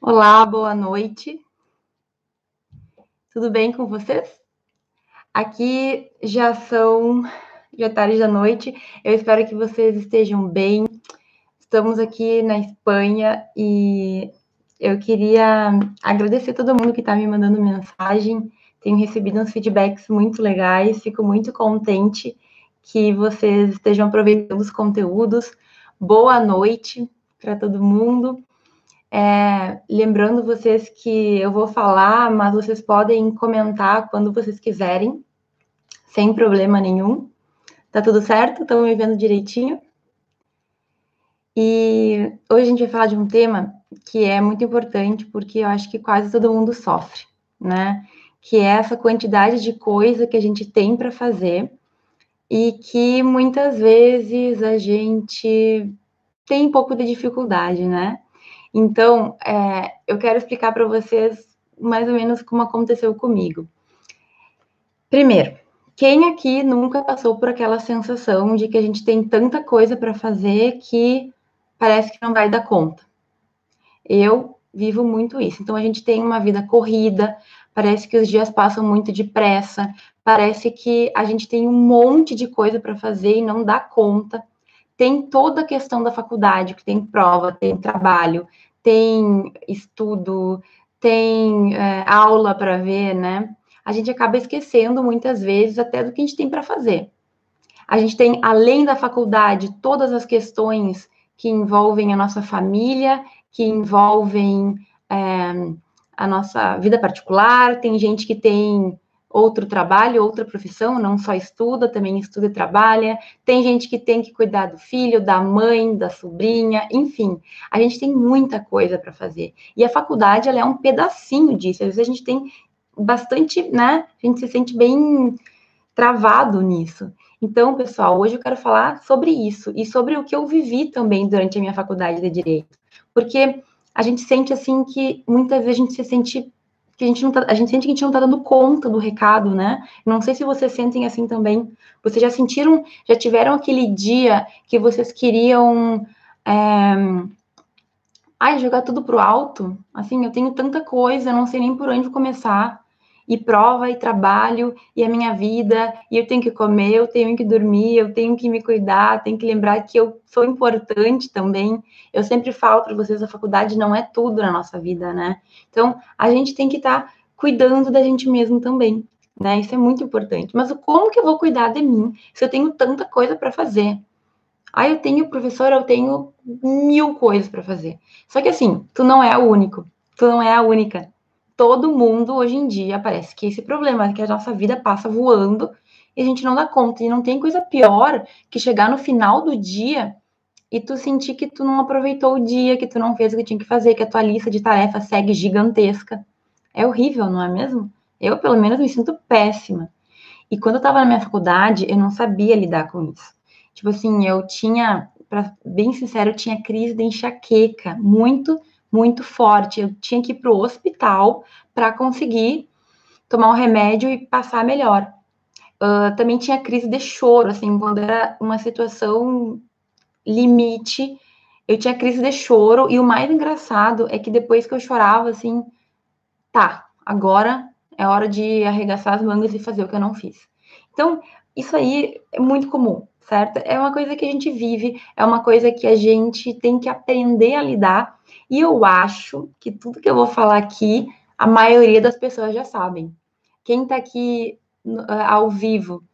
Olá. Boa noite. Tudo bem com vocês? Aqui já são já tarde da noite. Eu espero que vocês estejam bem. Estamos aqui na Espanha e eu queria agradecer todo mundo que está me mandando mensagem. Tenho recebido uns feedbacks muito legais. Fico muito contente que vocês estejam aproveitando os conteúdos. Boa noite para todo mundo. É, lembrando vocês que eu vou falar, mas vocês podem comentar quando vocês quiserem, sem problema nenhum. Tá tudo certo? Estão me vendo direitinho? E hoje a gente vai falar de um tema que é muito importante porque eu acho que quase todo mundo sofre, né? Que é essa quantidade de coisa que a gente tem para fazer e que muitas vezes a gente tem um pouco de dificuldade, né? Então, é, eu quero explicar para vocês mais ou menos como aconteceu comigo. Primeiro, quem aqui nunca passou por aquela sensação de que a gente tem tanta coisa para fazer que parece que não vai dar conta? Eu vivo muito isso. Então, a gente tem uma vida corrida, parece que os dias passam muito depressa, parece que a gente tem um monte de coisa para fazer e não dá conta. Tem toda a questão da faculdade, que tem prova, tem trabalho, tem estudo, tem é, aula para ver, né? A gente acaba esquecendo muitas vezes até do que a gente tem para fazer. A gente tem, além da faculdade, todas as questões que envolvem a nossa família, que envolvem é, a nossa vida particular, tem gente que tem outro trabalho, outra profissão, não só estuda, também estuda e trabalha. Tem gente que tem que cuidar do filho, da mãe, da sobrinha, enfim. A gente tem muita coisa para fazer. E a faculdade, ela é um pedacinho disso. Às vezes a gente tem bastante, né? A gente se sente bem travado nisso. Então, pessoal, hoje eu quero falar sobre isso e sobre o que eu vivi também durante a minha faculdade de direito. Porque a gente sente assim que muitas vezes a gente se sente que a gente não tá, a gente sente que a gente não tá dando conta do recado, né? Não sei se vocês sentem assim também. Vocês já sentiram, já tiveram aquele dia que vocês queriam é, ai, jogar tudo pro alto? Assim, eu tenho tanta coisa, não sei nem por onde começar e prova e trabalho e a minha vida, e eu tenho que comer, eu tenho que dormir, eu tenho que me cuidar, tenho que lembrar que eu sou importante também. Eu sempre falo para vocês, a faculdade não é tudo na nossa vida, né? Então, a gente tem que estar tá cuidando da gente mesmo também, né? Isso é muito importante. Mas como que eu vou cuidar de mim se eu tenho tanta coisa para fazer? Ah, eu tenho, professor, eu tenho mil coisas para fazer. Só que assim, tu não é o único, tu não é a única todo mundo hoje em dia parece que esse problema que a nossa vida passa voando e a gente não dá conta. E não tem coisa pior que chegar no final do dia e tu sentir que tu não aproveitou o dia, que tu não fez o que tinha que fazer, que a tua lista de tarefas segue gigantesca. É horrível, não é mesmo? Eu, pelo menos, me sinto péssima. E quando eu tava na minha faculdade, eu não sabia lidar com isso. Tipo assim, eu tinha, para bem sincero, eu tinha crise de enxaqueca muito muito forte. Eu tinha que ir para o hospital para conseguir tomar um remédio e passar melhor. Uh, também tinha crise de choro, assim, quando era uma situação limite, eu tinha crise de choro, e o mais engraçado é que depois que eu chorava, assim, tá, agora é hora de arregaçar as mangas e fazer o que eu não fiz. Então, isso aí é muito comum, certo? É uma coisa que a gente vive, é uma coisa que a gente tem que aprender a lidar, e eu acho que tudo que eu vou falar aqui, a maioria das pessoas já sabem. Quem está aqui ao vivo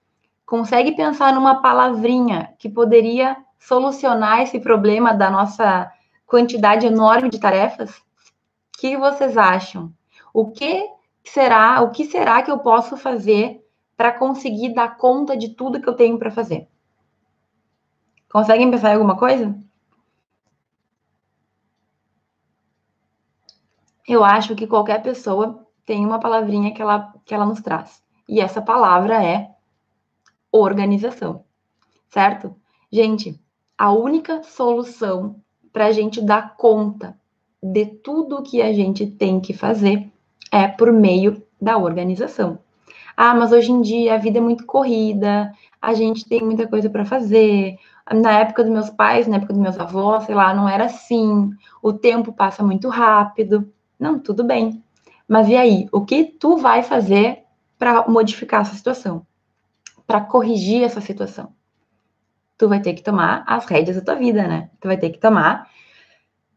consegue pensar numa palavrinha que poderia solucionar esse problema da nossa quantidade enorme de tarefas? O que vocês acham? O que será, o que será que eu posso fazer para conseguir dar conta de tudo que eu tenho para fazer? Conseguem pensar em alguma coisa? Eu acho que qualquer pessoa tem uma palavrinha que ela, que ela nos traz. E essa palavra é organização, certo? Gente, a única solução para a gente dar conta de tudo que a gente tem que fazer é por meio da organização. Ah, mas hoje em dia a vida é muito corrida, a gente tem muita coisa para fazer, na época dos meus pais, na época dos meus avós, sei lá, não era assim. O tempo passa muito rápido. Não, tudo bem. Mas e aí? O que tu vai fazer para modificar essa situação? Para corrigir essa situação? Tu vai ter que tomar as rédeas da tua vida, né? Tu vai ter que tomar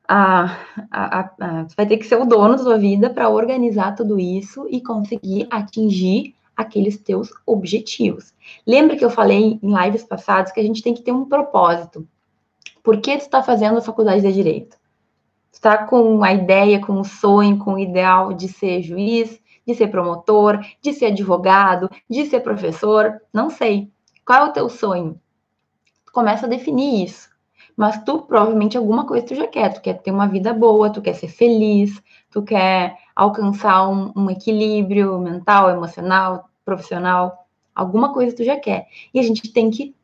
a, a, a, a vai ter que ser o dono da tua vida para organizar tudo isso e conseguir atingir aqueles teus objetivos. Lembra que eu falei em lives passadas que a gente tem que ter um propósito. Por que tu está fazendo a faculdade de direito? Está com a ideia, com o sonho, com o ideal de ser juiz, de ser promotor, de ser advogado, de ser professor? Não sei. Qual é o teu sonho? Tu começa a definir isso. Mas tu provavelmente alguma coisa tu já quer. Tu quer ter uma vida boa, tu quer ser feliz, tu quer alcançar um, um equilíbrio mental, emocional, profissional, alguma coisa tu já quer. E a gente tem que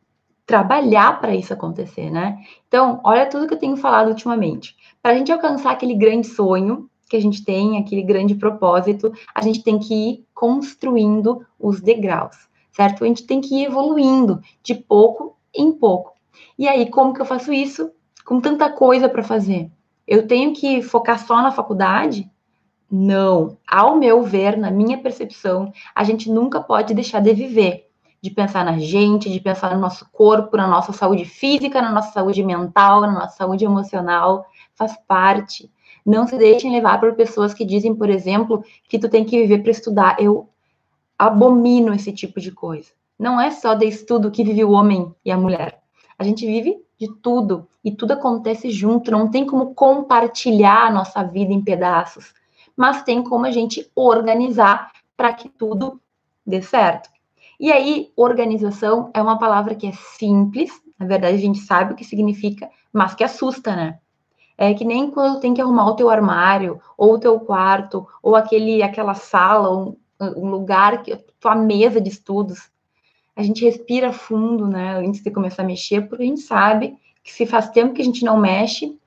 trabalhar para isso acontecer, né? Então, olha tudo que eu tenho falado ultimamente. Para a gente alcançar aquele grande sonho que a gente tem, aquele grande propósito, a gente tem que ir construindo os degraus, certo? A gente tem que ir evoluindo de pouco em pouco. E aí, como que eu faço isso? Com tanta coisa para fazer. Eu tenho que focar só na faculdade? Não. Ao meu ver, na minha percepção, a gente nunca pode deixar de viver, de pensar na gente, de pensar no nosso corpo, na nossa saúde física, na nossa saúde mental, na nossa saúde emocional. Faz parte. Não se deixem levar por pessoas que dizem, por exemplo, que tu tem que viver para estudar. Eu abomino esse tipo de coisa. Não é só de estudo que vive o homem e a mulher. A gente vive de tudo e tudo acontece junto, não tem como compartilhar a nossa vida em pedaços, mas tem como a gente organizar para que tudo dê certo. E aí, organização é uma palavra que é simples, na verdade a gente sabe o que significa, mas que assusta, né? É que nem quando tem que arrumar o teu armário, ou o teu quarto, ou aquele, aquela sala, um, um lugar, que, tua mesa de estudos a gente respira fundo, né, antes de começar a mexer, porque a gente sabe que se faz tempo que a gente não mexe,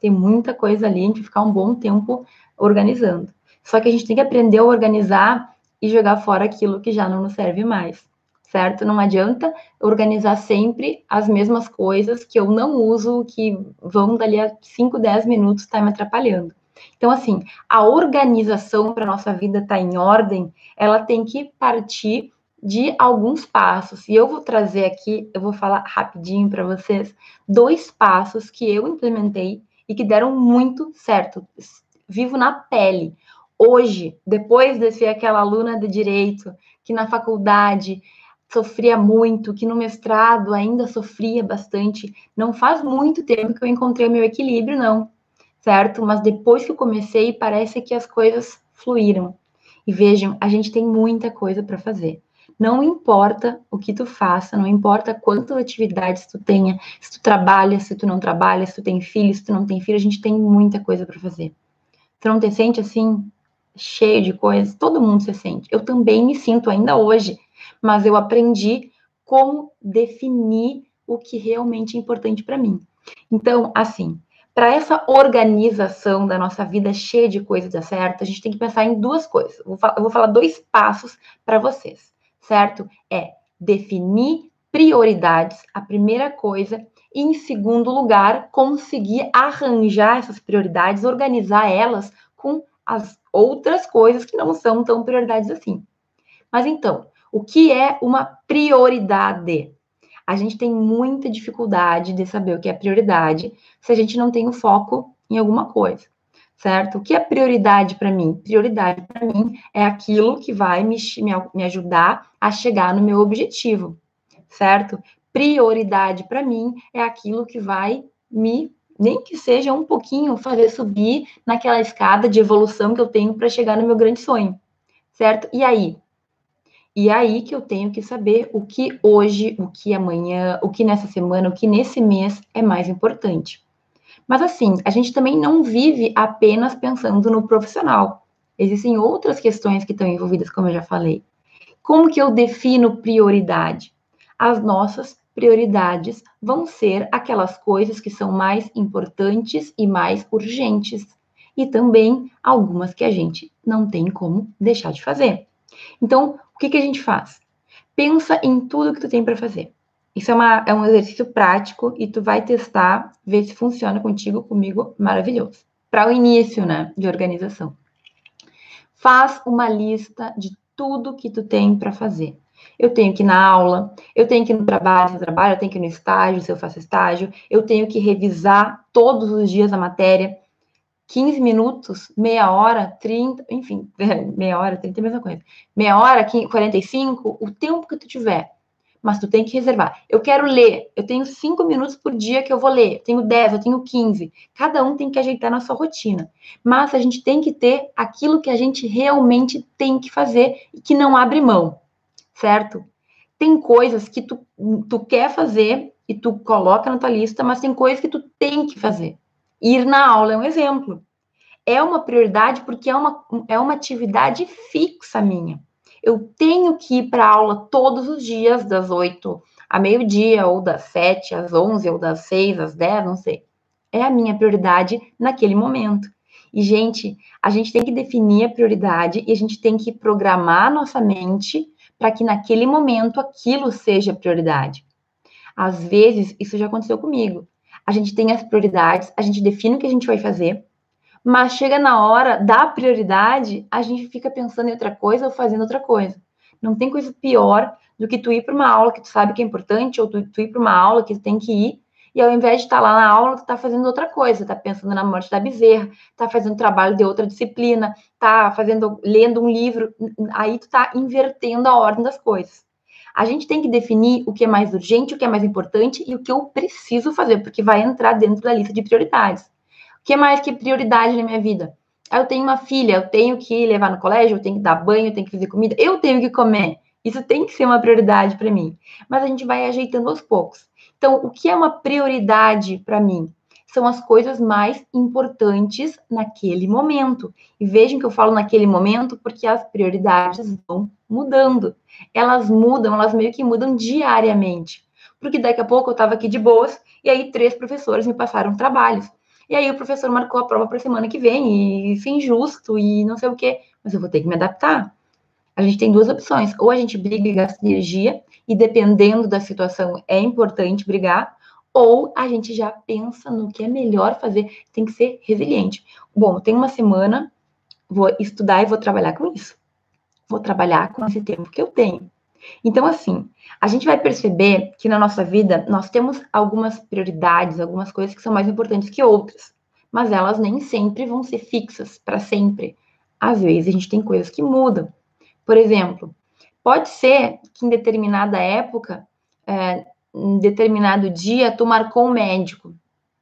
tem muita coisa ali, a gente ficar um bom tempo organizando. Só que a gente tem que aprender a organizar e jogar fora aquilo que já não nos serve mais, certo? Não adianta organizar sempre as mesmas coisas que eu não uso, que vão dali a 5, 10 minutos estar tá me atrapalhando. Então, assim, a organização para nossa vida estar tá em ordem, ela tem que partir de alguns passos. E eu vou trazer aqui, eu vou falar rapidinho para vocês, dois passos que eu implementei e que deram muito certo. Vivo na pele. Hoje, depois de ser aquela aluna de direito que na faculdade sofria muito, que no mestrado ainda sofria bastante, não faz muito tempo que eu encontrei meu equilíbrio, não, certo? Mas depois que eu comecei, parece que as coisas fluíram. E vejam, a gente tem muita coisa para fazer. Não importa o que tu faça, não importa quantas atividades tu tenha, se tu trabalha, se tu não trabalha, se tu tem filho, se tu não tem filho, a gente tem muita coisa para fazer. Tu não te sente assim, cheio de coisas? Todo mundo se sente. Eu também me sinto ainda hoje, mas eu aprendi como definir o que realmente é importante para mim. Então, assim, para essa organização da nossa vida cheia de coisas dar certo, a gente tem que pensar em duas coisas. Eu vou falar dois passos para vocês certo? É definir prioridades, a primeira coisa, e em segundo lugar, conseguir arranjar essas prioridades, organizar elas com as outras coisas que não são tão prioridades assim. Mas então, o que é uma prioridade? A gente tem muita dificuldade de saber o que é prioridade se a gente não tem o foco em alguma coisa certo? O que é prioridade para mim? Prioridade para mim é aquilo que vai me, me, ajudar a chegar no meu objetivo, certo? Prioridade para mim é aquilo que vai me, nem que seja um pouquinho, fazer subir naquela escada de evolução que eu tenho para chegar no meu grande sonho, certo? E aí? E aí que eu tenho que saber o que hoje, o que amanhã, o que nessa semana, o que nesse mês é mais importante. Mas assim, a gente também não vive apenas pensando no profissional. Existem outras questões que estão envolvidas, como eu já falei. Como que eu defino prioridade? As nossas prioridades vão ser aquelas coisas que são mais importantes e mais urgentes. E também algumas que a gente não tem como deixar de fazer. Então, o que, que a gente faz? Pensa em tudo que tu tem para fazer. Isso é, uma, é um exercício prático e tu vai testar, ver se funciona contigo, comigo, maravilhoso. Para o início, né, de organização. Faz uma lista de tudo que tu tem para fazer. Eu tenho que ir na aula, eu tenho que ir no trabalho, se eu trabalho, eu tenho que ir no estágio, se eu faço estágio, eu tenho que revisar todos os dias a matéria, 15 minutos, meia hora, 30, enfim, meia hora, 30 é a mesma coisa. Meia hora, 45, o tempo que tu tiver. Mas tu tem que reservar. Eu quero ler, eu tenho 5 minutos por dia que eu vou ler, eu tenho 10, eu tenho 15. Cada um tem que ajeitar na sua rotina. Mas a gente tem que ter aquilo que a gente realmente tem que fazer e que não abre mão, certo? Tem coisas que tu, tu quer fazer e tu coloca na tua lista, mas tem coisas que tu tem que fazer. Ir na aula é um exemplo. É uma prioridade porque é uma, é uma atividade fixa minha. Eu tenho que ir para aula todos os dias, das 8 a meio-dia, ou das 7 às 11, ou das 6 às 10, não sei. É a minha prioridade naquele momento. E, gente, a gente tem que definir a prioridade e a gente tem que programar nossa mente para que naquele momento aquilo seja prioridade. Às vezes, isso já aconteceu comigo a gente tem as prioridades, a gente define o que a gente vai fazer, mas chega na hora da prioridade, a gente fica pensando em outra coisa ou fazendo outra coisa. Não tem coisa pior do que tu ir para uma aula que tu sabe que é importante, ou tu, tu ir para uma aula que tu tem que ir, e ao invés de estar tá lá na aula, tu está fazendo outra coisa, está pensando na morte da bezerra, está fazendo trabalho de outra disciplina, está fazendo, lendo um livro, aí tu está invertendo a ordem das coisas. A gente tem que definir o que é mais urgente, o que é mais importante e o que eu preciso fazer, porque vai entrar dentro da lista de prioridades. O que é mais que prioridade na minha vida? Eu tenho uma filha, eu tenho que levar no colégio, eu tenho que dar banho, eu tenho que fazer comida, eu tenho que comer. Isso tem que ser uma prioridade para mim. Mas a gente vai ajeitando aos poucos. Então, o que é uma prioridade para mim? São as coisas mais importantes naquele momento. E vejam que eu falo naquele momento porque as prioridades vão mudando. Elas mudam, elas meio que mudam diariamente. Porque daqui a pouco eu estava aqui de boas e aí três professores me passaram trabalhos. E aí o professor marcou a prova para semana que vem, e isso é injusto, e não sei o quê. Mas eu vou ter que me adaptar. A gente tem duas opções. Ou a gente briga e gasta energia, e dependendo da situação é importante brigar, ou a gente já pensa no que é melhor fazer, tem que ser resiliente. Bom, tem uma semana, vou estudar e vou trabalhar com isso vou trabalhar com esse tempo que eu tenho. Então, assim, a gente vai perceber que na nossa vida nós temos algumas prioridades, algumas coisas que são mais importantes que outras, mas elas nem sempre vão ser fixas para sempre. Às vezes a gente tem coisas que mudam. Por exemplo, pode ser que em determinada época, é, em determinado dia, tu marcou um médico,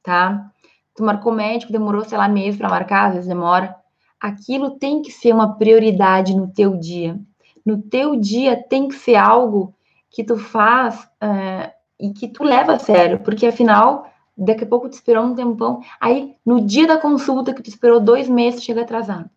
tá? Tu marcou um médico, demorou, sei lá, meses para marcar, às vezes demora aquilo tem que ser uma prioridade no teu dia. No teu dia tem que ser algo que tu faz uh, e que tu leva a sério, porque afinal, daqui a pouco tu esperou um tempão, aí no dia da consulta que tu esperou dois meses, chega atrasado.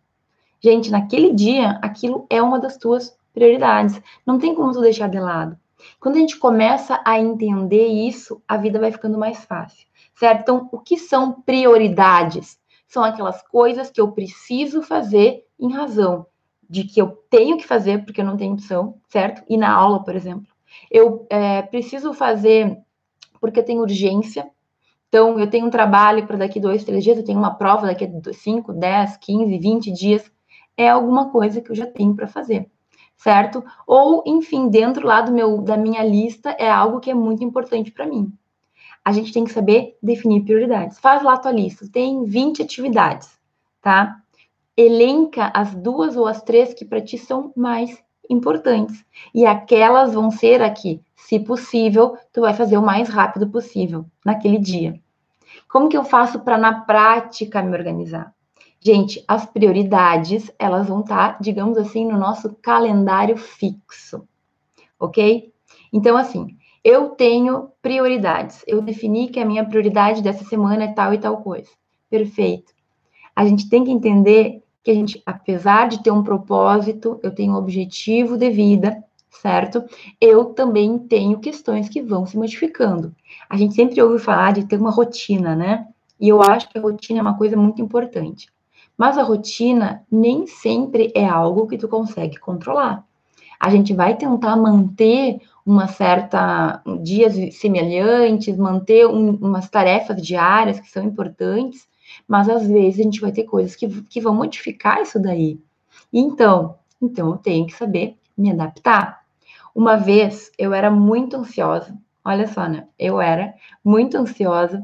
Gente, naquele dia, aquilo é uma das tuas prioridades. Não tem como tu deixar de lado. Quando a gente começa a entender isso, a vida vai ficando mais fácil, certo? Então, o que são prioridades? São aquelas coisas que eu preciso fazer em razão de que eu tenho que fazer porque eu não tenho opção, certo? E na aula, por exemplo, eu é, preciso fazer porque tem urgência. Então, eu tenho um trabalho para daqui dois, três dias, eu tenho uma prova daqui a cinco, dez, quinze, vinte dias. É alguma coisa que eu já tenho para fazer, certo? Ou, enfim, dentro lá do meu, da minha lista é algo que é muito importante para mim a gente tem que saber definir prioridades. Faz lá a tua lista, tem 20 atividades, tá? Elenca as duas ou as três que para ti são mais importantes. E aquelas vão ser aqui, se possível, tu vai fazer o mais rápido possível naquele dia. Como que eu faço para na prática me organizar? Gente, as prioridades, elas vão estar, tá, digamos assim, no nosso calendário fixo. OK? Então assim, eu tenho prioridades. Eu defini que a minha prioridade dessa semana é tal e tal coisa. Perfeito. A gente tem que entender que a gente, apesar de ter um propósito, eu tenho um objetivo de vida, certo? Eu também tenho questões que vão se modificando. A gente sempre ouve falar de ter uma rotina, né? E eu acho que a rotina é uma coisa muito importante. Mas a rotina nem sempre é algo que tu consegue controlar. A gente vai tentar manter uma certa dias semelhantes, manter um, umas tarefas diárias que são importantes, mas às vezes a gente vai ter coisas que, que vão modificar isso daí. Então, então eu tenho que saber me adaptar. Uma vez eu era muito ansiosa, olha só, né? Eu era muito ansiosa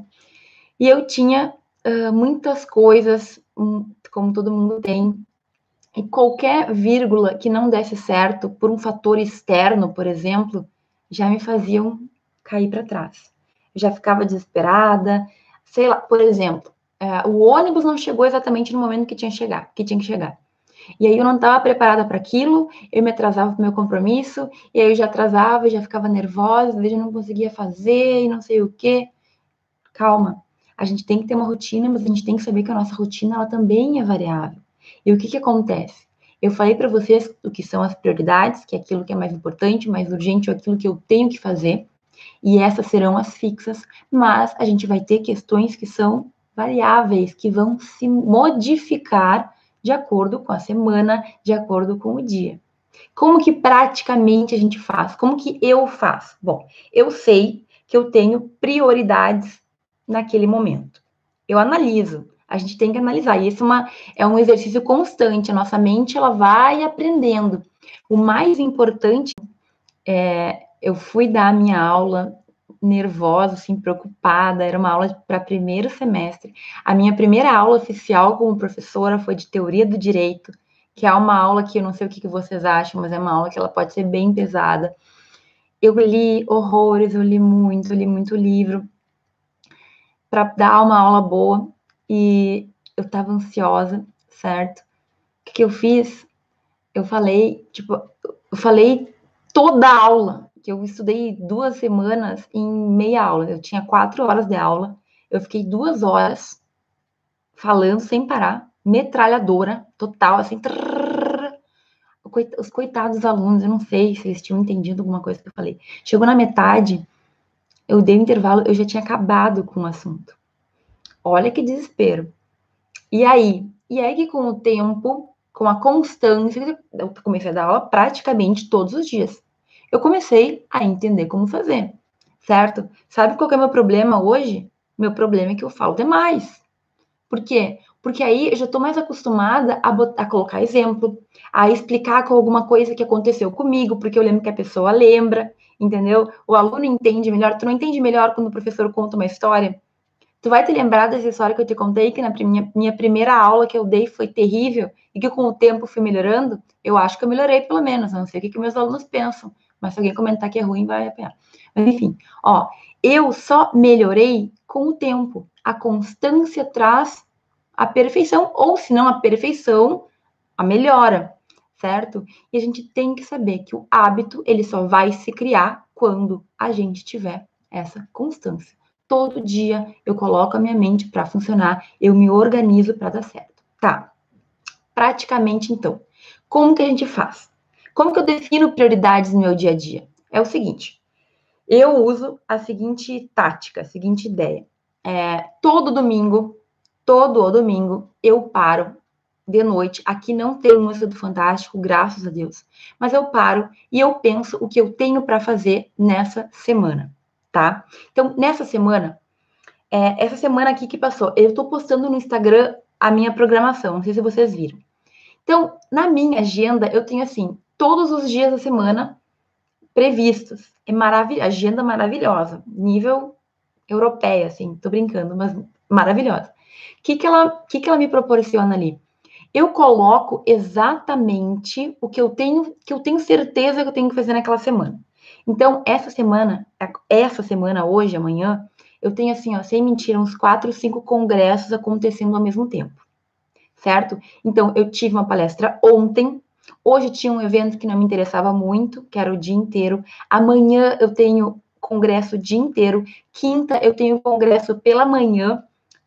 e eu tinha uh, muitas coisas, um, como todo mundo tem, e qualquer vírgula que não desse certo por um fator externo, por exemplo, já me faziam cair para trás. Eu já ficava desesperada, sei lá, por exemplo, é, o ônibus não chegou exatamente no momento que tinha que chegar, que tinha que chegar. E aí eu não estava preparada para aquilo, eu me atrasava para o meu compromisso, e aí eu já atrasava, já ficava nervosa, eu não conseguia fazer e não sei o quê. Calma, a gente tem que ter uma rotina, mas a gente tem que saber que a nossa rotina ela também é variável. E o que, que acontece? Eu falei para vocês o que são as prioridades, que é aquilo que é mais importante, mais urgente, ou aquilo que eu tenho que fazer, e essas serão as fixas, mas a gente vai ter questões que são variáveis, que vão se modificar de acordo com a semana, de acordo com o dia. Como que praticamente a gente faz? Como que eu faço? Bom, eu sei que eu tenho prioridades naquele momento. Eu analiso, a gente tem que analisar. E isso é, uma, é um exercício constante. A nossa mente ela vai aprendendo. O mais importante é, eu fui dar a minha aula nervosa, assim, preocupada. Era uma aula para primeiro semestre. A minha primeira aula oficial como professora foi de teoria do direito, que é uma aula que eu não sei o que, que vocês acham, mas é uma aula que ela pode ser bem pesada. Eu li horrores, eu li muito, eu li muito livro para dar uma aula boa e eu tava ansiosa, certo? O que, que eu fiz? Eu falei, tipo, eu falei toda a aula, que eu estudei duas semanas em meia aula. Eu tinha quatro horas de aula, eu fiquei duas horas falando sem parar, metralhadora total, assim. Trrr, os coitados alunos, eu não sei se eles tinham entendido alguma coisa que eu falei. Chegou na metade, eu dei um intervalo, eu já tinha acabado com o assunto. Olha que desespero. E aí? E aí que com o tempo, com a constância, eu comecei a dar aula praticamente todos os dias. Eu comecei a entender como fazer, certo? Sabe qual é o meu problema hoje? Meu problema é que eu falo demais. Por quê? Porque aí eu já estou mais acostumada a, botar, a colocar exemplo, a explicar com alguma coisa que aconteceu comigo, porque eu lembro que a pessoa lembra, entendeu? O aluno entende melhor. Tu não entende melhor quando o professor conta uma história? Tu vai te lembrar dessa história que eu te contei, que na minha, minha primeira aula que eu dei foi terrível e que com o tempo fui melhorando? Eu acho que eu melhorei pelo menos, não sei o que, que meus alunos pensam, mas se alguém comentar que é ruim, vai apanhar. Mas enfim, ó, eu só melhorei com o tempo. A constância traz a perfeição, ou se não a perfeição, a melhora, certo? E a gente tem que saber que o hábito, ele só vai se criar quando a gente tiver essa constância todo dia eu coloco a minha mente para funcionar, eu me organizo para dar certo. Tá. Praticamente então, como que a gente faz? Como que eu defino prioridades no meu dia a dia? É o seguinte, eu uso a seguinte tática, a seguinte ideia. É, todo domingo, todo domingo, eu paro de noite. Aqui não tem música do Fantástico, graças a Deus. Mas eu paro e eu penso o que eu tenho para fazer nessa semana tá? Então, nessa semana, é, essa semana aqui que passou, eu estou postando no Instagram a minha programação, não sei se vocês viram. Então, na minha agenda, eu tenho assim, todos os dias da semana previstos. É maravilhosa, agenda maravilhosa, nível europeia, assim, tô brincando, mas maravilhosa. O que, que, ela, que, que ela me proporciona ali? Eu coloco exatamente o que eu tenho, que eu tenho certeza que eu tenho que fazer naquela semana. Então, essa semana, essa semana, hoje, amanhã, eu tenho, assim, ó, sem mentira, uns quatro, cinco congressos acontecendo ao mesmo tempo, certo? Então, eu tive uma palestra ontem, hoje tinha um evento que não me interessava muito, que era o dia inteiro, amanhã eu tenho congresso o dia inteiro, quinta eu tenho congresso pela manhã,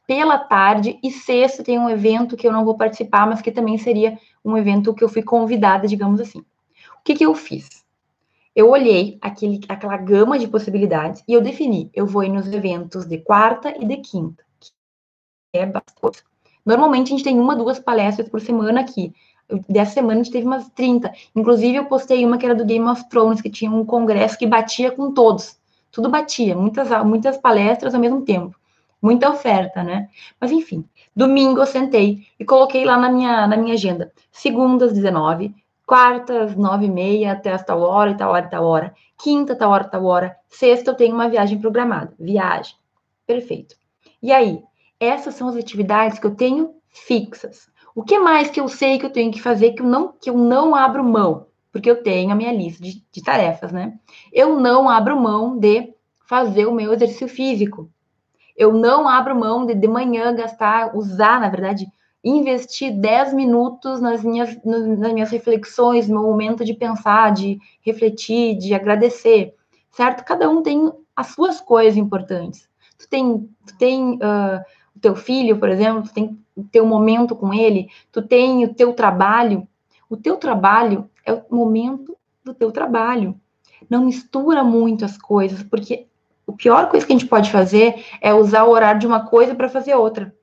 pela tarde, e sexta tem um evento que eu não vou participar, mas que também seria um evento que eu fui convidada, digamos assim. O que, que eu fiz? Eu olhei aquele, aquela gama de possibilidades e eu defini, eu vou ir nos eventos de quarta e de quinta, que é bastante. Normalmente a gente tem uma, duas palestras por semana aqui. Dessa semana a gente teve umas 30. Inclusive, eu postei uma que era do Game of Thrones, que tinha um congresso que batia com todos. Tudo batia, muitas, muitas palestras ao mesmo tempo. Muita oferta, né? Mas enfim, domingo eu sentei e coloquei lá na minha, na minha agenda. Segundas, 19, quartas, 9 e meia, até esta hora e tal hora e tal hora. Quinta, tal hora, tal hora. Sexta, eu tenho uma viagem programada. Viagem. Perfeito. E aí, essas são as atividades que eu tenho fixas. O que mais que eu sei que eu tenho que fazer que eu não, que eu não abro mão? Porque eu tenho a minha lista de, de tarefas, né? Eu não abro mão de fazer o meu exercício físico. Eu não abro mão de de manhã gastar, usar, na verdade, investir 10 minutos nas minhas, nas minhas reflexões, no momento de pensar, de refletir, de agradecer, certo? Cada um tem as suas coisas importantes. Tu tem, tu tem uh, o teu filho, por exemplo, tu tem o teu momento com ele, tu tem o teu trabalho. O teu trabalho é o momento do teu trabalho. Não mistura muito as coisas, porque a pior coisa que a gente pode fazer é usar o horário de uma coisa para fazer outra.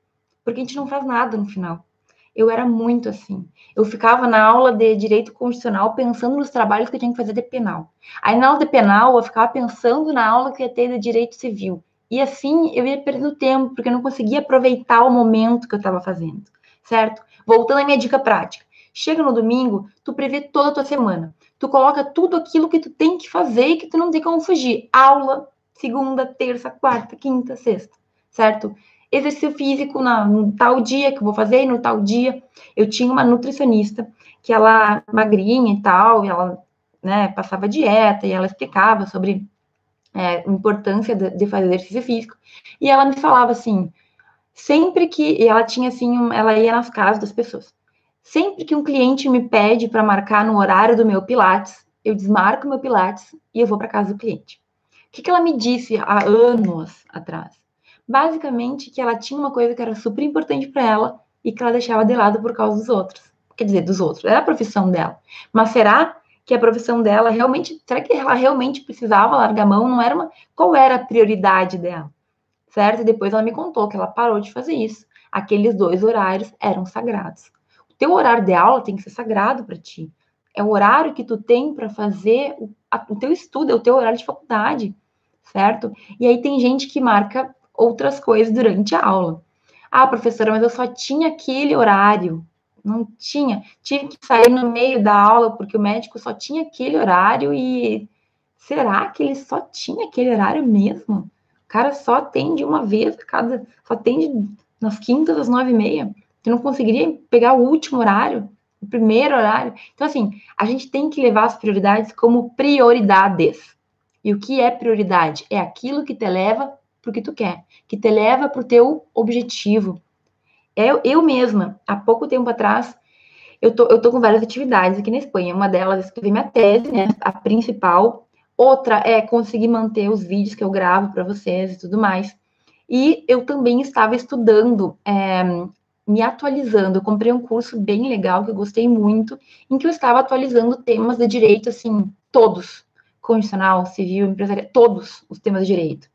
Porque a gente não faz nada no final. Eu era muito assim. Eu ficava na aula de direito constitucional pensando nos trabalhos que eu tinha que fazer de penal. Aí na aula de penal eu ficava pensando na aula que ia ter de direito civil. E assim eu ia perdendo tempo, porque eu não conseguia aproveitar o momento que eu estava fazendo, certo? Voltando à minha dica prática. Chega no domingo, tu prevê toda a tua semana. Tu coloca tudo aquilo que tu tem que fazer e que tu não tem como fugir. Aula, segunda, terça, quarta, quinta, sexta, certo? Exercício físico na, no tal dia que eu vou fazer, e no tal dia. Eu tinha uma nutricionista que ela, magrinha e tal, e ela né, passava dieta e ela explicava sobre é, a importância de, de, fazer exercício físico. E ela me falava assim, sempre que ela tinha assim, um, ela ia nas casas das pessoas. Sempre que um cliente me pede para marcar no horário do meu Pilates, eu desmarco meu Pilates e eu vou para casa do cliente que, que ela me disse há anos atrás? Basicamente, que ela tinha uma coisa que era super importante para ela e que ela deixava de lado por causa dos outros. Quer dizer, dos outros. Era a profissão dela. Mas será que a profissão dela realmente. Será que ela realmente precisava largar a mão? Não era uma. Qual era a prioridade dela? Certo? E depois ela me contou que ela parou de fazer isso. Aqueles dois horários eram sagrados. O teu horário de aula tem que ser sagrado para ti. É o horário que tu tem para fazer o, a, o teu estudo, é o teu horário de faculdade certo? E aí tem gente que marca outras coisas durante a aula. Ah, professora, mas eu só tinha aquele horário. Não tinha. Tive que sair no meio da aula porque o médico só tinha aquele horário e será que ele só tinha aquele horário mesmo? O cara só atende uma vez cada. Só atende nas quintas, às nove e meia. Você não conseguiria pegar o último horário, o primeiro horário. Então, assim, a gente tem que levar as prioridades como prioridades. E o que é prioridade? É aquilo que te leva para o que tu quer, que te leva para o teu objetivo. Eu, eu mesma, há pouco tempo atrás, eu tô, eu tô com várias atividades aqui na Espanha. Uma delas é escrever minha tese, né? A principal. Outra é conseguir manter os vídeos que eu gravo para vocês e tudo mais. E eu também estava estudando, é, me atualizando. Eu comprei um curso bem legal que eu gostei muito, em que eu estava atualizando temas de direito, assim, todos constitucional, civil, empresarial, todos os temas de direito.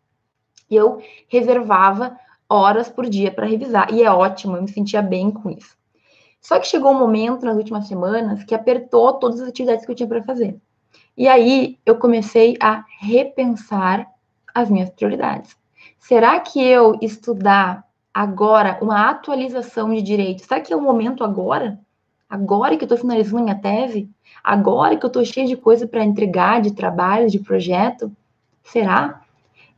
E eu reservava horas por dia para revisar, e é ótimo, eu me sentia bem com isso. Só que chegou um momento nas últimas semanas que apertou todas as atividades que eu tinha para fazer. E aí eu comecei a repensar as minhas prioridades. Será que eu estudar agora uma atualização de direito, será que é o momento agora? Agora que eu estou finalizando minha tese? Agora que eu estou cheia de coisa para entregar, de trabalho, de projeto? Será?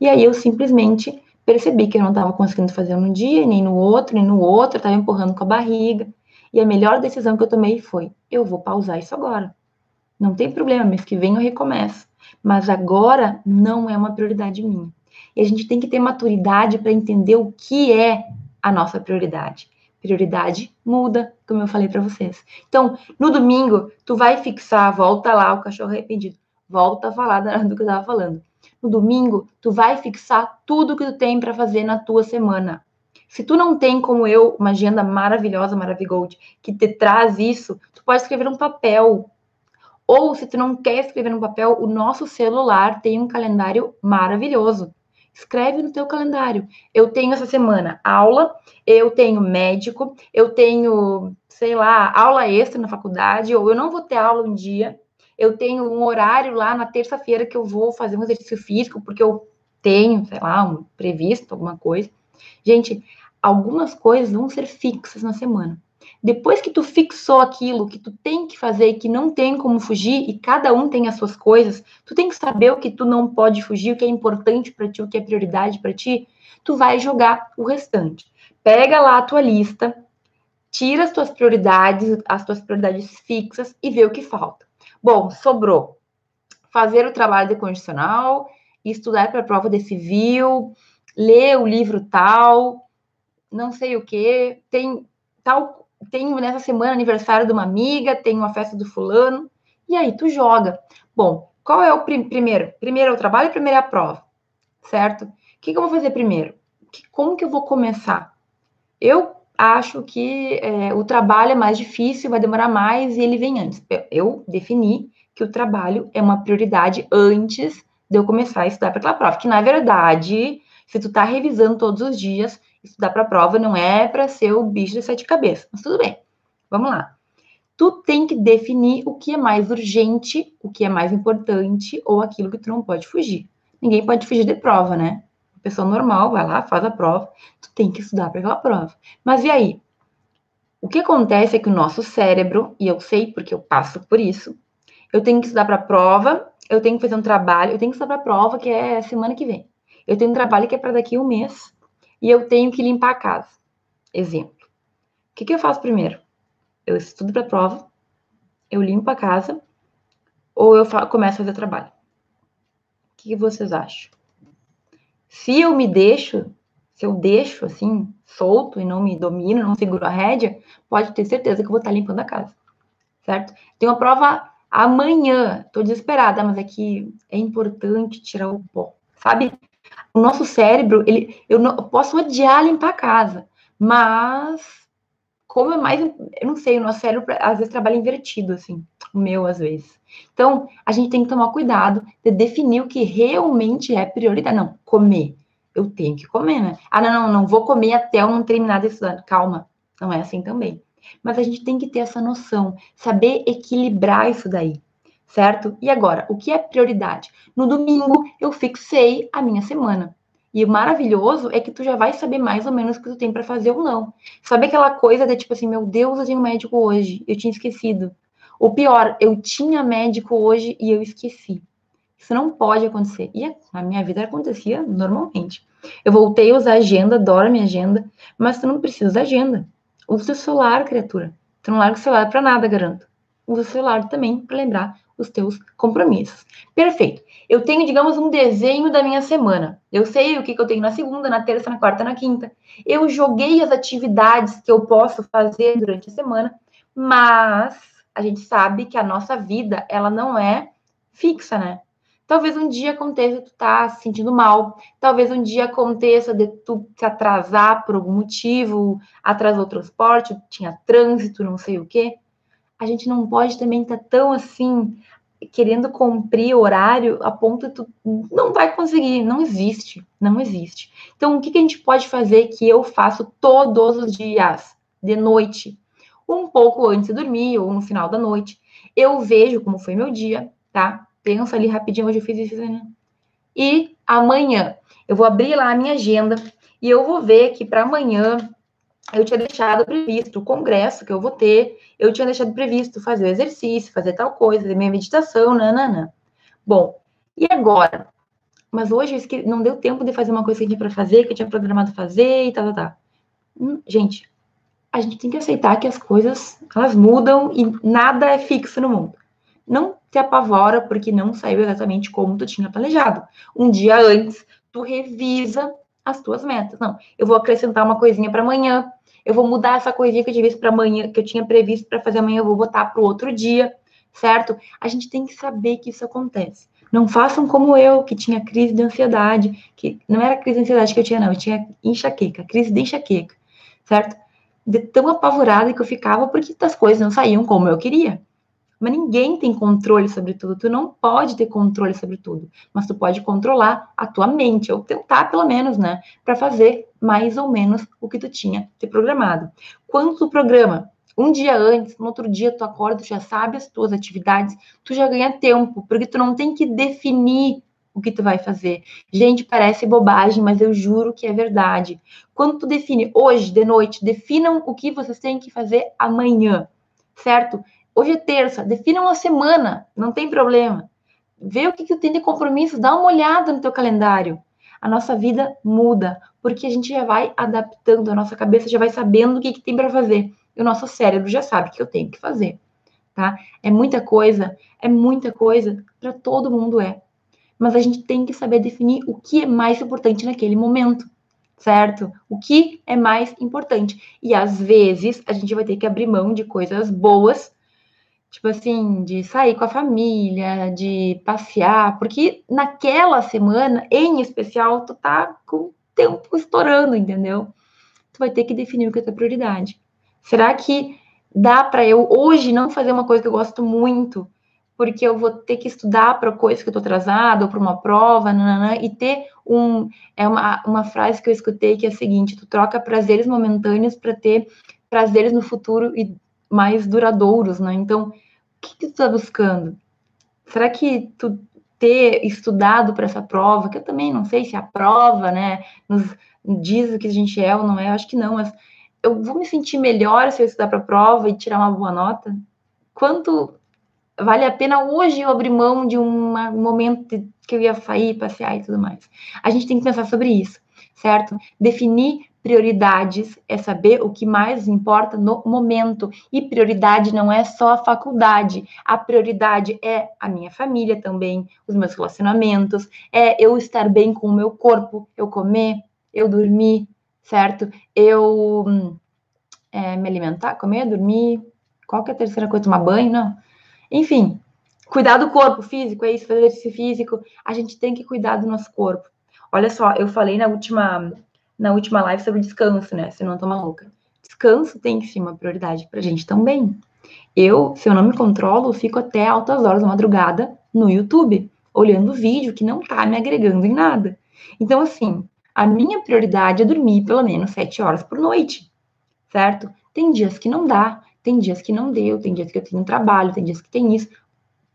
E aí eu simplesmente percebi que eu não estava conseguindo fazer num dia, nem no outro, nem no outro, estava empurrando com a barriga. E a melhor decisão que eu tomei foi: eu vou pausar isso agora. Não tem problema, mês que vem eu recomeço. Mas agora não é uma prioridade minha. E a gente tem que ter maturidade para entender o que é a nossa prioridade prioridade muda, como eu falei para vocês. Então, no domingo, tu vai fixar, volta lá, o cachorro arrependido, volta a falar do que eu estava falando. No domingo, tu vai fixar tudo que tu tem para fazer na tua semana. Se tu não tem, como eu, uma agenda maravilhosa, Maravigold, que te traz isso, tu pode escrever um papel. Ou, se tu não quer escrever no papel, o nosso celular tem um calendário maravilhoso Escreve no teu calendário. Eu tenho essa semana aula, eu tenho médico, eu tenho, sei lá, aula extra na faculdade, ou eu não vou ter aula um dia. Eu tenho um horário lá na terça-feira que eu vou fazer um exercício físico, porque eu tenho, sei lá, um previsto, alguma coisa. Gente, algumas coisas vão ser fixas na semana. Depois que tu fixou aquilo que tu tem que fazer e que não tem como fugir, e cada um tem as suas coisas, tu tem que saber o que tu não pode fugir, o que é importante para ti, o que é prioridade para ti, tu vai jogar o restante. Pega lá a tua lista, tira as tuas prioridades, as tuas prioridades fixas e vê o que falta. Bom, sobrou fazer o trabalho de condicional, estudar para a prova de civil, ler o livro tal, não sei o que, tem tal tem nessa semana aniversário de uma amiga, tem uma festa do fulano, e aí tu joga. Bom, qual é o prim primeiro? Primeiro é o trabalho primeiro é a prova, certo? O que, que eu vou fazer primeiro? Que, como que eu vou começar? Eu acho que é, o trabalho é mais difícil, vai demorar mais e ele vem antes. Eu, defini que o trabalho é uma prioridade antes de eu começar a estudar para aquela prova. Que na verdade, se tu tá revisando todos os dias, estudar para a prova não é para ser o bicho de sete cabeças. Mas tudo bem. Vamos lá. Tu tem que definir o que é mais urgente, o que é mais importante ou aquilo que tu não pode fugir. Ninguém pode fugir de prova, né? Pessoa normal vai lá, faz a prova, tu tem que estudar para aquela prova. Mas e aí? O que acontece é que o nosso cérebro, e eu sei porque eu passo por isso, eu tenho que estudar para a prova, eu tenho que fazer um trabalho, eu tenho que estudar para a prova que é semana que vem. Eu tenho um trabalho que é para daqui a um mês e eu tenho que limpar a casa. Exemplo. O que, que eu faço primeiro? Eu estudo para a prova, eu limpo a casa, ou eu começo a fazer trabalho? O que, que vocês acham? Se eu me deixo, se eu deixo assim, solto e não me domino, não seguro a rédea, pode ter certeza que eu vou estar limpando a casa. Certo? Tem uma prova amanhã, tô desesperada, mas é que é importante tirar o pó, sabe? o nosso cérebro, ele, eu, não, eu posso odiar limpar a casa, mas como é mais, eu não sei, o nosso cérebro às vezes trabalha invertido, assim, o meu às vezes. Então, a gente tem que tomar cuidado de definir o que realmente é prioridade. Não, comer. Eu tenho que comer, né? Ah, não, não, não vou comer até eu não terminar de estudar. Calma, não é assim também. Mas a gente tem que ter essa noção, saber equilibrar isso daí certo? E agora, o que é prioridade? No domingo eu fixei a minha semana. E o maravilhoso é que tu já vai saber mais ou menos o que tu tem para fazer ou não. Sabe aquela coisa de tipo assim, meu Deus, eu tenho médico hoje, eu tinha esquecido. O pior, eu tinha médico hoje e eu esqueci. Isso não pode acontecer. E na minha vida acontecia normalmente. Eu voltei a usar agenda, adoro minha agenda, mas tu não precisa da agenda. Usa o celular, criatura. Tu não larga o celular para nada, garanto. Usa o celular também para lembrar os teus compromissos. Perfeito. Eu tenho, digamos, um desenho da minha semana. Eu sei o que, que eu tenho na segunda, na terça, na quarta, na quinta. Eu joguei as atividades que eu posso fazer durante a semana, mas a gente sabe que a nossa vida, ela não é fixa, né? Talvez um dia aconteça tu tá se sentindo mal, talvez um dia aconteça de tu se atrasar por algum motivo, atrasou o transporte, tinha trânsito, não sei o quê a gente não pode também estar tá tão assim querendo cumprir horário a ponto de tu não vai conseguir, não existe, não existe. Então, o que, que a gente pode fazer que eu faço todos os dias, de noite, um pouco antes de dormir ou no final da noite, eu vejo como foi meu dia, tá? Pensa ali rapidinho, hoje eu fiz isso, né? E amanhã eu vou abrir lá a minha agenda e eu vou ver que para amanhã eu tinha deixado previsto o congresso que eu vou ter, eu tinha deixado previsto fazer o exercício, fazer tal coisa, fazer minha meditação, nanana. Bom, e agora? Mas hoje não deu tempo de fazer uma coisa que eu tinha para fazer, que eu tinha programado fazer e tal, tal, tal. Hum, gente, a gente tem que aceitar que as coisas, elas mudam e nada é fixo no mundo. Não te apavora porque não saiu exatamente como tu tinha planejado. Um dia antes, tu revisa as tuas metas. Não, eu vou acrescentar uma coisinha para amanhã, eu vou mudar essa coisinha que eu visto para amanhã, que eu tinha previsto para fazer amanhã, eu vou botar para o outro dia, certo? A gente tem que saber que isso acontece. Não façam como eu, que tinha crise de ansiedade, que não era crise de ansiedade que eu tinha, não, eu tinha enxaqueca, crise de enxaqueca, certo? De tão apavorada que eu ficava porque as coisas não saíam como eu queria. Mas ninguém tem controle sobre tudo. Tu não pode ter controle sobre tudo, mas tu pode controlar a tua mente, ou tentar pelo menos, né, para fazer mais ou menos o que tu tinha te programado. Quando tu programa um dia antes, no outro dia tu acorda, tu já sabe as tuas atividades, tu já ganha tempo, porque tu não tem que definir o que tu vai fazer. Gente, parece bobagem, mas eu juro que é verdade. Quando tu define hoje, de noite, definam o que vocês têm que fazer amanhã, certo? Hoje é terça, definam a semana, não tem problema. Vê o que, que tem de compromisso, dá uma olhada no teu calendário. A nossa vida muda, porque a gente já vai adaptando, a nossa cabeça já vai sabendo o que, que tem para fazer. E o nosso cérebro já sabe que eu tenho que fazer, tá? É muita coisa, é muita coisa, para todo mundo é mas a gente tem que saber definir o que é mais importante naquele momento, certo? O que é mais importante. E às vezes a gente vai ter que abrir mão de coisas boas, tipo assim, de sair com a família, de passear, porque naquela semana, em especial, tu tá com o tempo estourando, entendeu? Tu vai ter que definir o que é tua prioridade. Será que dá para eu hoje não fazer uma coisa que eu gosto muito porque eu vou ter que estudar para coisa que eu estou atrasado, ou para uma prova, nananã, e ter um. É uma, uma frase que eu escutei que é a seguinte: tu troca prazeres momentâneos para ter prazeres no futuro e mais duradouros, né? Então, que, tu está buscando? Será que tu ter estudado para essa prova, que eu também não sei se a prova, né, nos diz o que a gente é ou não é, eu acho que não, mas eu vou me sentir melhor se eu estudar para a prova e tirar uma boa nota? Quanto vale a pena hoje eu abrir mão de um momento que eu ia sair, passear e tudo mais. A gente tem que pensar sobre isso, certo? Definir prioridades é saber o que mais importa no momento. E prioridade não é só a faculdade. A prioridade é a minha família também, os meus relacionamentos, é eu estar bem com o meu corpo, eu comer, eu dormir, certo? Eu é, me alimentar, comer, dormir. Qual que é a terceira coisa? Tomar banho? Não enfim, cuidar do corpo físico, é isso, fazer exercício físico. A gente tem que cuidar do nosso corpo. Olha só, eu falei na última, na última live sobre descanso, né? Se não tô maluca. Descanso tem que ser uma prioridade pra gente também. Eu, se eu não me controlo, fico até altas horas da madrugada no YouTube, olhando vídeo que não tá me agregando em nada. Então, assim, a minha prioridade é dormir pelo menos sete horas por noite, certo? Tem dias que não dá, tem dias que não deu, tem dias que eu tenho trabalho, tem dias que tem isso.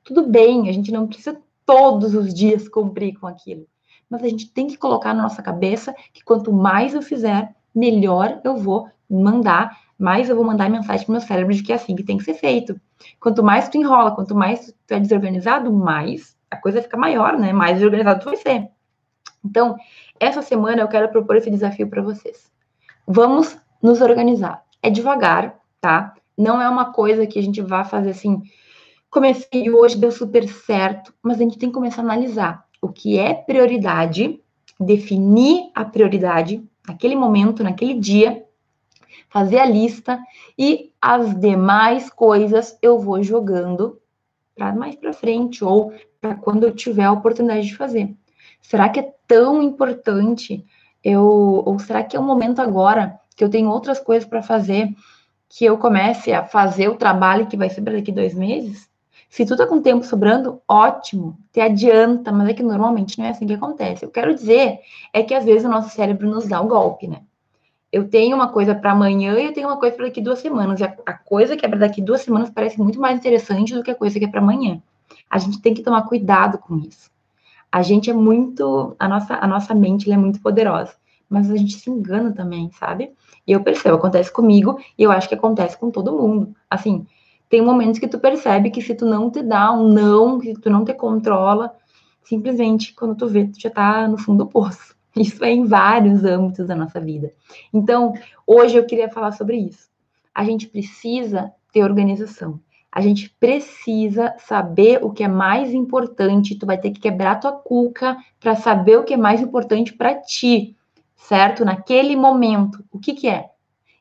Tudo bem, a gente não precisa todos os dias cumprir com aquilo. Mas a gente tem que colocar na nossa cabeça que quanto mais eu fizer, melhor eu vou mandar, mais eu vou mandar mensagem para o meu cérebro de que é assim que tem que ser feito. Quanto mais tu enrola, quanto mais tu é desorganizado, mais a coisa fica maior, né? Mais desorganizado tu vai ser. Então, essa semana eu quero propor esse desafio para vocês. Vamos nos organizar. É devagar, tá? Não é uma coisa que a gente vá fazer assim, comecei hoje, deu super certo, mas a gente tem que começar a analisar o que é prioridade, definir a prioridade naquele momento, naquele dia, fazer a lista e as demais coisas eu vou jogando para mais para frente ou para quando eu tiver a oportunidade de fazer. Será que é tão importante eu ou será que é o momento agora que eu tenho outras coisas para fazer que eu comece a fazer o trabalho que vai ser para daqui dois meses? Se tu tá com tempo sobrando, ótimo, te adianta, mas é que normalmente não é assim que acontece. Eu quero dizer é que às vezes o nosso cérebro nos dá um golpe, né? Eu tenho uma coisa para amanhã e eu tenho uma coisa para daqui duas semanas. E a, a coisa que é para daqui duas semanas parece muito mais interessante do que a coisa que é para amanhã. A gente tem que tomar cuidado com isso. A gente é muito, a nossa, a nossa mente é muito poderosa, mas a gente se engana também, sabe? E eu percebo, acontece comigo e eu acho que acontece com todo mundo. Assim, tem momentos que tu percebe que se tu não te dá um não, que tu não te controla, simplesmente quando tu vê, tu já tá no fundo do poço. Isso é em vários âmbitos da nossa vida. Então, hoje eu queria falar sobre isso. A gente precisa ter organização. A gente precisa saber o que é mais importante. Tu vai ter que quebrar tua cuca para saber o que é mais importante para ti certo? Naquele momento, o que, que é?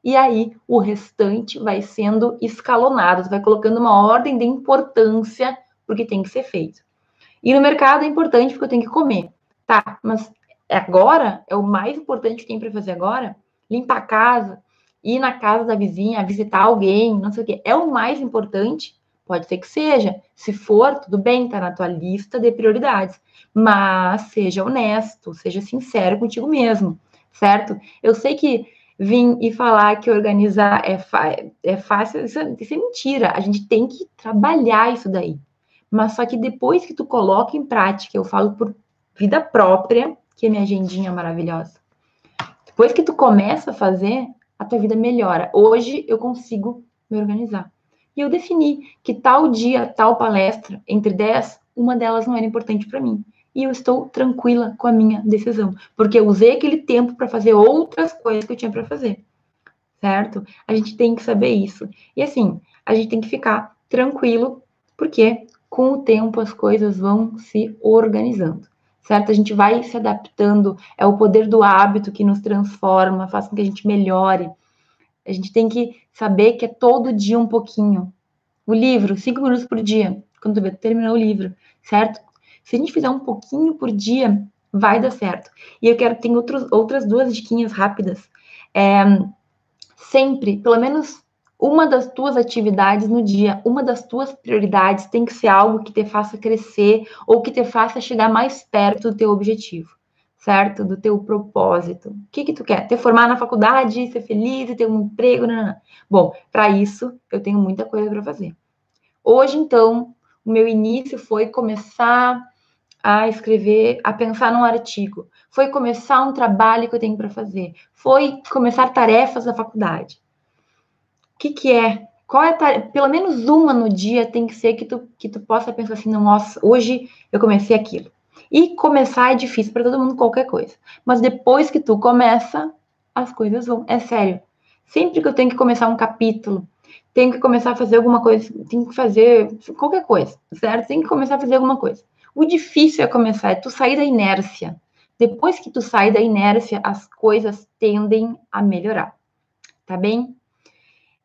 E aí o restante vai sendo escalonado, vai colocando uma ordem de importância porque tem que ser feito. E no mercado é importante porque eu tenho que comer. Tá, mas agora é o mais importante que tem para fazer agora? Limpar a casa, ir na casa da vizinha, visitar alguém, não sei o quê. É o mais importante Pode ser que seja. Se for, tudo bem, tá na tua lista de prioridades. Mas seja honesto, seja sincero contigo mesmo, certo? Eu sei que vir e falar que organizar é, é fácil, isso, é, isso é mentira. A gente tem que trabalhar isso daí. Mas só que depois que tu coloca em prática, eu falo por vida própria, que é minha agendinha maravilhosa. Depois que tu começa a fazer, a tua vida melhora. Hoje eu consigo me organizar. E eu defini que tal dia, tal palestra, entre 10, uma delas não era importante para mim. E eu estou tranquila com a minha decisão, porque eu usei aquele tempo para fazer outras coisas que eu tinha para fazer. Certo? A gente tem que saber isso. E assim, a gente tem que ficar tranquilo, porque com o tempo as coisas vão se organizando certo? A gente vai se adaptando, é o poder do hábito que nos transforma, faz com que a gente melhore. A gente tem que saber que é todo dia um pouquinho. O livro, cinco minutos por dia, quando tu vê, tu terminou o livro, certo? Se a gente fizer um pouquinho por dia, vai dar certo. E eu quero, tem outros, outras duas diquinhas rápidas. É, sempre, pelo menos uma das tuas atividades no dia, uma das tuas prioridades tem que ser algo que te faça crescer ou que te faça chegar mais perto do teu objetivo, certo? Do teu propósito. O que que tu quer? Te formar na faculdade, ser feliz, ter um emprego, não, não. Bom, para isso eu tenho muita coisa para fazer. Hoje então, o meu início foi começar a escrever, a pensar num artigo, foi começar um trabalho que eu tenho para fazer, foi começar tarefas da faculdade o que, que é? Qual é a Pelo menos uma no dia tem que ser que tu, que tu possa pensar assim, nossa, hoje eu comecei aquilo. E começar é difícil para todo mundo qualquer coisa. Mas depois que tu começa, as coisas vão. É sério. Sempre que eu tenho que começar um capítulo, tenho que começar a fazer alguma coisa, tenho que fazer qualquer coisa, certo? Tem que começar a fazer alguma coisa. O difícil é começar, é tu sair da inércia. Depois que tu sai da inércia, as coisas tendem a melhorar. Tá bem?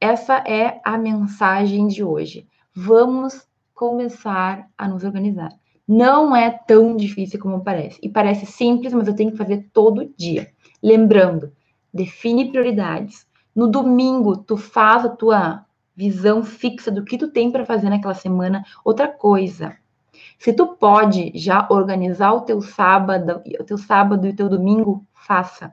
Essa é a mensagem de hoje. Vamos começar a nos organizar. Não é tão difícil como parece. E parece simples, mas eu tenho que fazer todo dia. Lembrando, define prioridades. No domingo, tu faz a tua visão fixa do que tu tem para fazer naquela semana. Outra coisa, se tu pode já organizar o teu sábado, o teu sábado e o teu domingo, faça.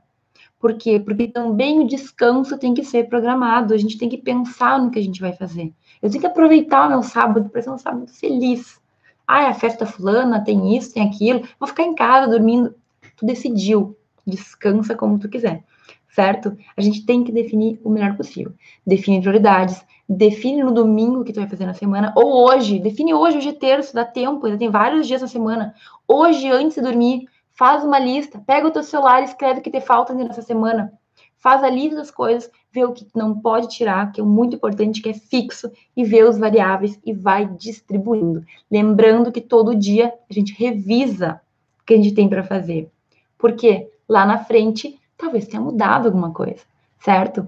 Por quê? Porque também o descanso tem que ser programado, a gente tem que pensar no que a gente vai fazer. Eu tenho que aproveitar o meu sábado para ser um sábado feliz. Ah, é a festa fulana, tem isso, tem aquilo. Vou ficar em casa dormindo. Tu decidiu. Descansa como tu quiser, certo? A gente tem que definir o melhor possível. Define prioridades, define no domingo o que tu vai fazer na semana, ou hoje, define hoje, hoje é terço, dá tempo, ainda tem vários dias na semana. Hoje, antes de dormir, Faz uma lista, pega o teu celular e escreve o que te falta nessa semana. Faz a lista das coisas, vê o que não pode tirar, que é muito importante, que é fixo, e vê os variáveis e vai distribuindo. Lembrando que todo dia a gente revisa o que a gente tem para fazer. Porque lá na frente talvez tenha mudado alguma coisa, certo?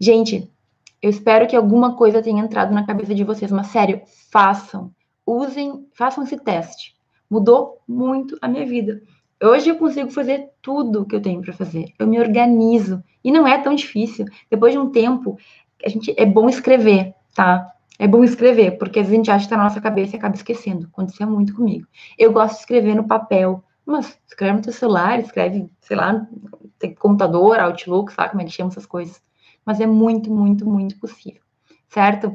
Gente, eu espero que alguma coisa tenha entrado na cabeça de vocês, mas sério, façam, usem, façam esse teste. Mudou muito a minha vida. Hoje eu consigo fazer tudo que eu tenho para fazer. Eu me organizo e não é tão difícil. Depois de um tempo, a gente é bom escrever, tá? É bom escrever, porque às vezes a gente acha que está na nossa cabeça e acaba esquecendo. Aconteceu muito comigo. Eu gosto de escrever no papel, mas escreve no teu celular, escreve, sei lá, tem computador, Outlook, sabe como é que chama essas coisas. Mas é muito, muito, muito possível, certo?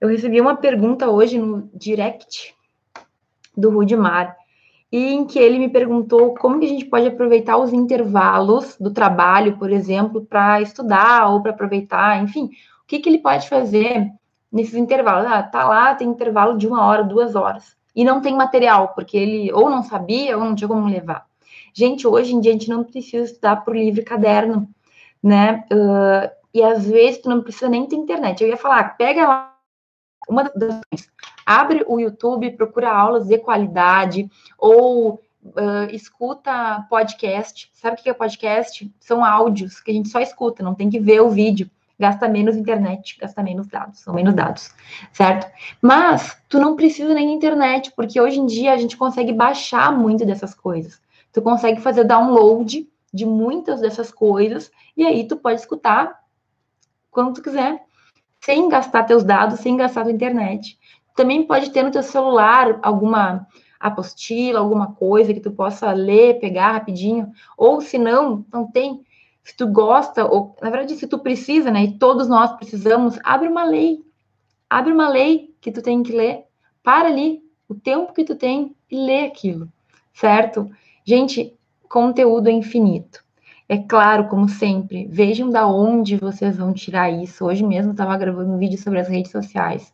Eu recebi uma pergunta hoje no direct do Rudimar em que ele me perguntou como que a gente pode aproveitar os intervalos do trabalho, por exemplo, para estudar ou para aproveitar, enfim, o que, que ele pode fazer nesses intervalos? Ah, tá lá, tem intervalo de uma hora, duas horas, e não tem material, porque ele ou não sabia ou não tinha como levar. Gente, hoje em dia a gente não precisa estudar por livre caderno, né? E às vezes tu não precisa nem ter internet. Eu ia falar, pega lá uma das abre o YouTube, procura aulas de qualidade ou uh, escuta podcast. Sabe o que é podcast? São áudios que a gente só escuta, não tem que ver o vídeo. Gasta menos internet, gasta menos dados, são menos dados, certo? Mas tu não precisa nem internet, porque hoje em dia a gente consegue baixar muito dessas coisas. Tu consegue fazer download de muitas dessas coisas e aí tu pode escutar quando tu quiser sem gastar teus dados, sem gastar tua internet. Também pode ter no teu celular alguma apostila, alguma coisa que tu possa ler, pegar rapidinho, ou se não, não tem, se tu gosta, ou na verdade, se tu precisa, né, e todos nós precisamos, abre uma lei. Abre uma lei que tu tem que ler. Para ali o tempo que tu tem e lê aquilo, certo? Gente, conteúdo é infinito. É claro, como sempre, vejam da onde vocês vão tirar isso. Hoje mesmo eu estava gravando um vídeo sobre as redes sociais.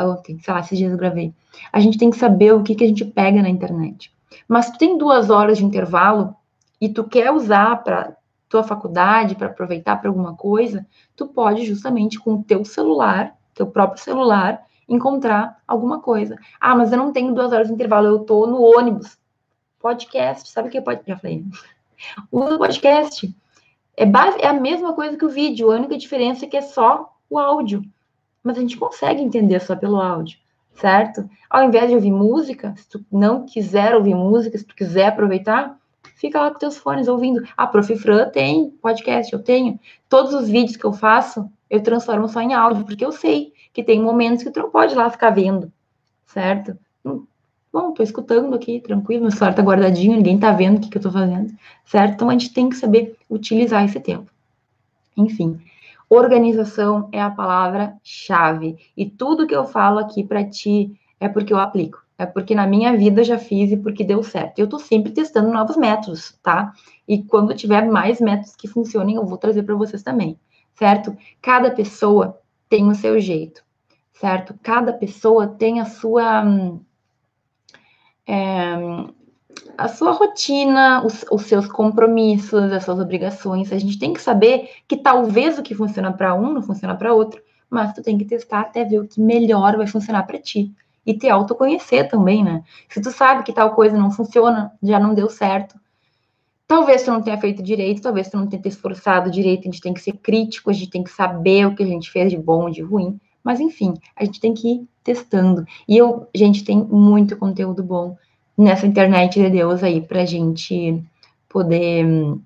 Ontem, sei lá, esses dias eu gravei. A gente tem que saber o que, que a gente pega na internet. Mas tu tem duas horas de intervalo e tu quer usar para tua faculdade, para aproveitar para alguma coisa, tu pode justamente com o teu celular, teu próprio celular, encontrar alguma coisa. Ah, mas eu não tenho duas horas de intervalo, eu tô no ônibus. Podcast, sabe o que pode? Já falei. O podcast é, base, é a mesma coisa que o vídeo, a única diferença é que é só o áudio. Mas a gente consegue entender só pelo áudio, certo? Ao invés de ouvir música, se tu não quiser ouvir música, se tu quiser aproveitar, fica lá com teus fones ouvindo. A Prof. Fran tem podcast, eu tenho. Todos os vídeos que eu faço, eu transformo só em áudio, porque eu sei que tem momentos que tu não pode lá ficar vendo, certo? Bom, tô escutando aqui, tranquilo, meu celular tá guardadinho, ninguém tá vendo o que, que eu tô fazendo, certo? Então a gente tem que saber utilizar esse tempo. Enfim, organização é a palavra-chave. E tudo que eu falo aqui para ti é porque eu aplico. É porque na minha vida já fiz e porque deu certo. Eu tô sempre testando novos métodos, tá? E quando tiver mais métodos que funcionem, eu vou trazer para vocês também, certo? Cada pessoa tem o seu jeito, certo? Cada pessoa tem a sua é, a sua rotina, os, os, seus compromissos, as suas obrigações. A gente tem que saber que talvez o que funciona para um não funciona para outro, mas tu tem que testar até ver o que melhor vai funcionar para ti. E te autoconhecer também, né? Se tu sabe que tal coisa não funciona, já não deu certo, Talvez tu não tenha feito direito, talvez tu não tenha te esforçado direito, a gente tem que ser crítico, a gente tem que saber o que a gente fez de bom, de ruim, mas enfim, a gente tem que ir testando. E eu, gente, tem muito conteúdo bom nessa internet de Deus aí pra gente poder hum,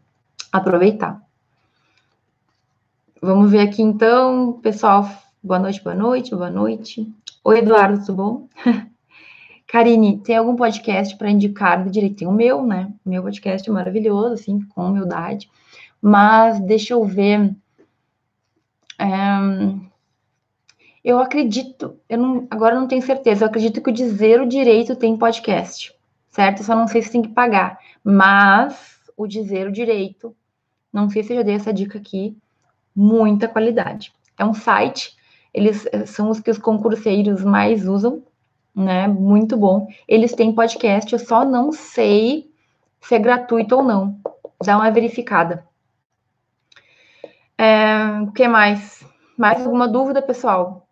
aproveitar. Vamos ver aqui então, pessoal. Boa noite, boa noite, boa noite. Oi, Eduardo, tudo bom? Karine, tem algum podcast para indicar do direito? Tem o meu, né? Meu podcast é maravilhoso, assim, com humildade. Mas deixa eu ver. É, eu acredito, eu não, agora não tenho certeza, eu acredito que o Dizer o Direito tem podcast, certo? Eu só não sei se tem que pagar. Mas o Dizer o Direito, não sei se eu já dei essa dica aqui, muita qualidade. É um site, eles eh, são os que os concurseiros mais usam né? Muito bom. Eles têm podcast, eu só não sei se é gratuito ou não. Dá uma verificada. É, o que mais? Mais alguma dúvida, pessoal?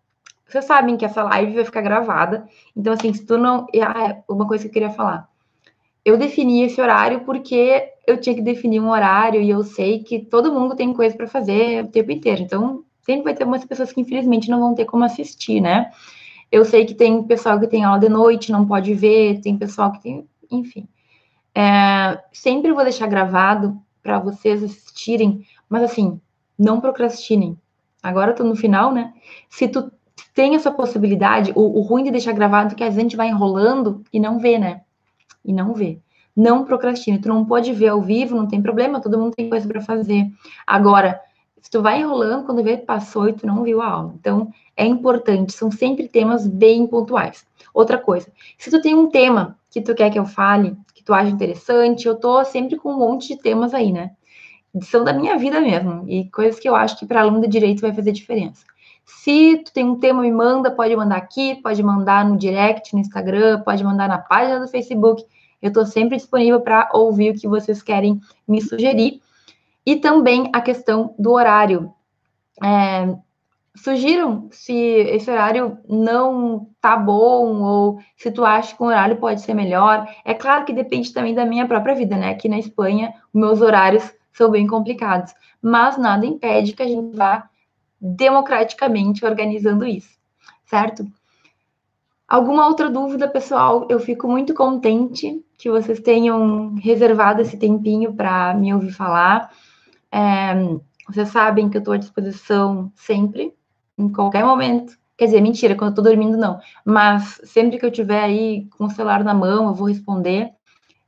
Vocês sabem que essa live vai ficar gravada. Então, assim, se tu não. Ah, é uma coisa que eu queria falar. Eu defini esse horário porque eu tinha que definir um horário e eu sei que todo mundo tem coisa para fazer o tempo inteiro. Então, sempre vai ter umas pessoas que infelizmente não vão ter como assistir, né? Eu sei que tem pessoal que tem aula de noite, não pode ver, tem pessoal que tem, enfim. É, sempre vou deixar gravado para vocês assistirem, mas assim, não procrastinem. Agora eu tô no final, né? Se tu tem essa possibilidade, o, o ruim de deixar gravado é que a gente vai enrolando e não vê, né? E não vê. Não procrastine. Tu não pode ver ao vivo, não tem problema, todo mundo tem coisa para fazer. Agora, se tu vai enrolando, quando vê, passou e tu não viu a aula. Então, é importante, são sempre temas bem pontuais. Outra coisa, se tu tem um tema que tu quer que eu fale, que tu acha interessante, eu tô sempre com um monte de temas aí, né? São da minha vida mesmo, e coisas que eu acho que para aluno de direito vai fazer diferença. Se tu tem um tema, me manda, pode mandar aqui, pode mandar no direct, no Instagram, pode mandar na página do Facebook. Eu estou sempre disponível para ouvir o que vocês querem me sugerir. E também a questão do horário. É, sugiram se esse horário não tá bom ou se tu acha que um horário pode ser melhor. É claro que depende também da minha própria vida, né? Aqui na Espanha, meus horários são bem complicados, mas nada impede que a gente vá democraticamente organizando isso, certo? Alguma outra dúvida, pessoal? Eu fico muito contente que vocês tenham reservado esse tempinho para me ouvir falar. É, vocês sabem que eu estou à disposição sempre, em qualquer momento. Quer dizer, mentira, quando eu tô dormindo, não. Mas sempre que eu tiver aí com o celular na mão, eu vou responder.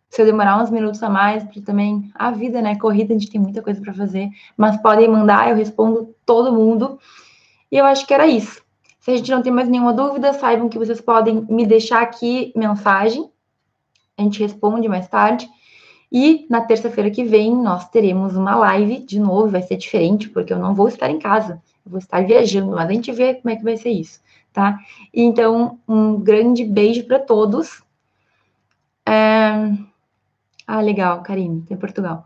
Se eu demorar uns minutos a mais, porque também a vida, né? Corrida, a gente tem muita coisa para fazer. Mas podem mandar, eu respondo todo mundo. E eu acho que era isso. Se a gente não tem mais nenhuma dúvida, saibam que vocês podem me deixar aqui mensagem. A gente responde mais tarde. E na terça-feira que vem nós teremos uma live de novo, vai ser diferente, porque eu não vou estar em casa, eu vou estar viajando, mas a gente vê como é que vai ser isso, tá? Então, um grande beijo para todos. É... Ah, legal, Karine, tem Portugal.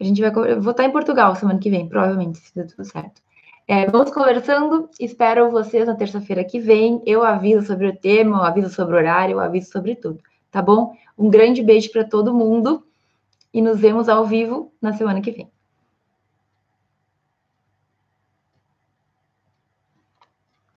A gente vai. Eu vou estar em Portugal semana que vem, provavelmente, se der tudo certo. É, vamos conversando. Espero vocês na terça-feira que vem. Eu aviso sobre o tema, eu aviso sobre o horário, eu aviso sobre tudo, tá bom? Um grande beijo para todo mundo e nos vemos ao vivo na semana que vem.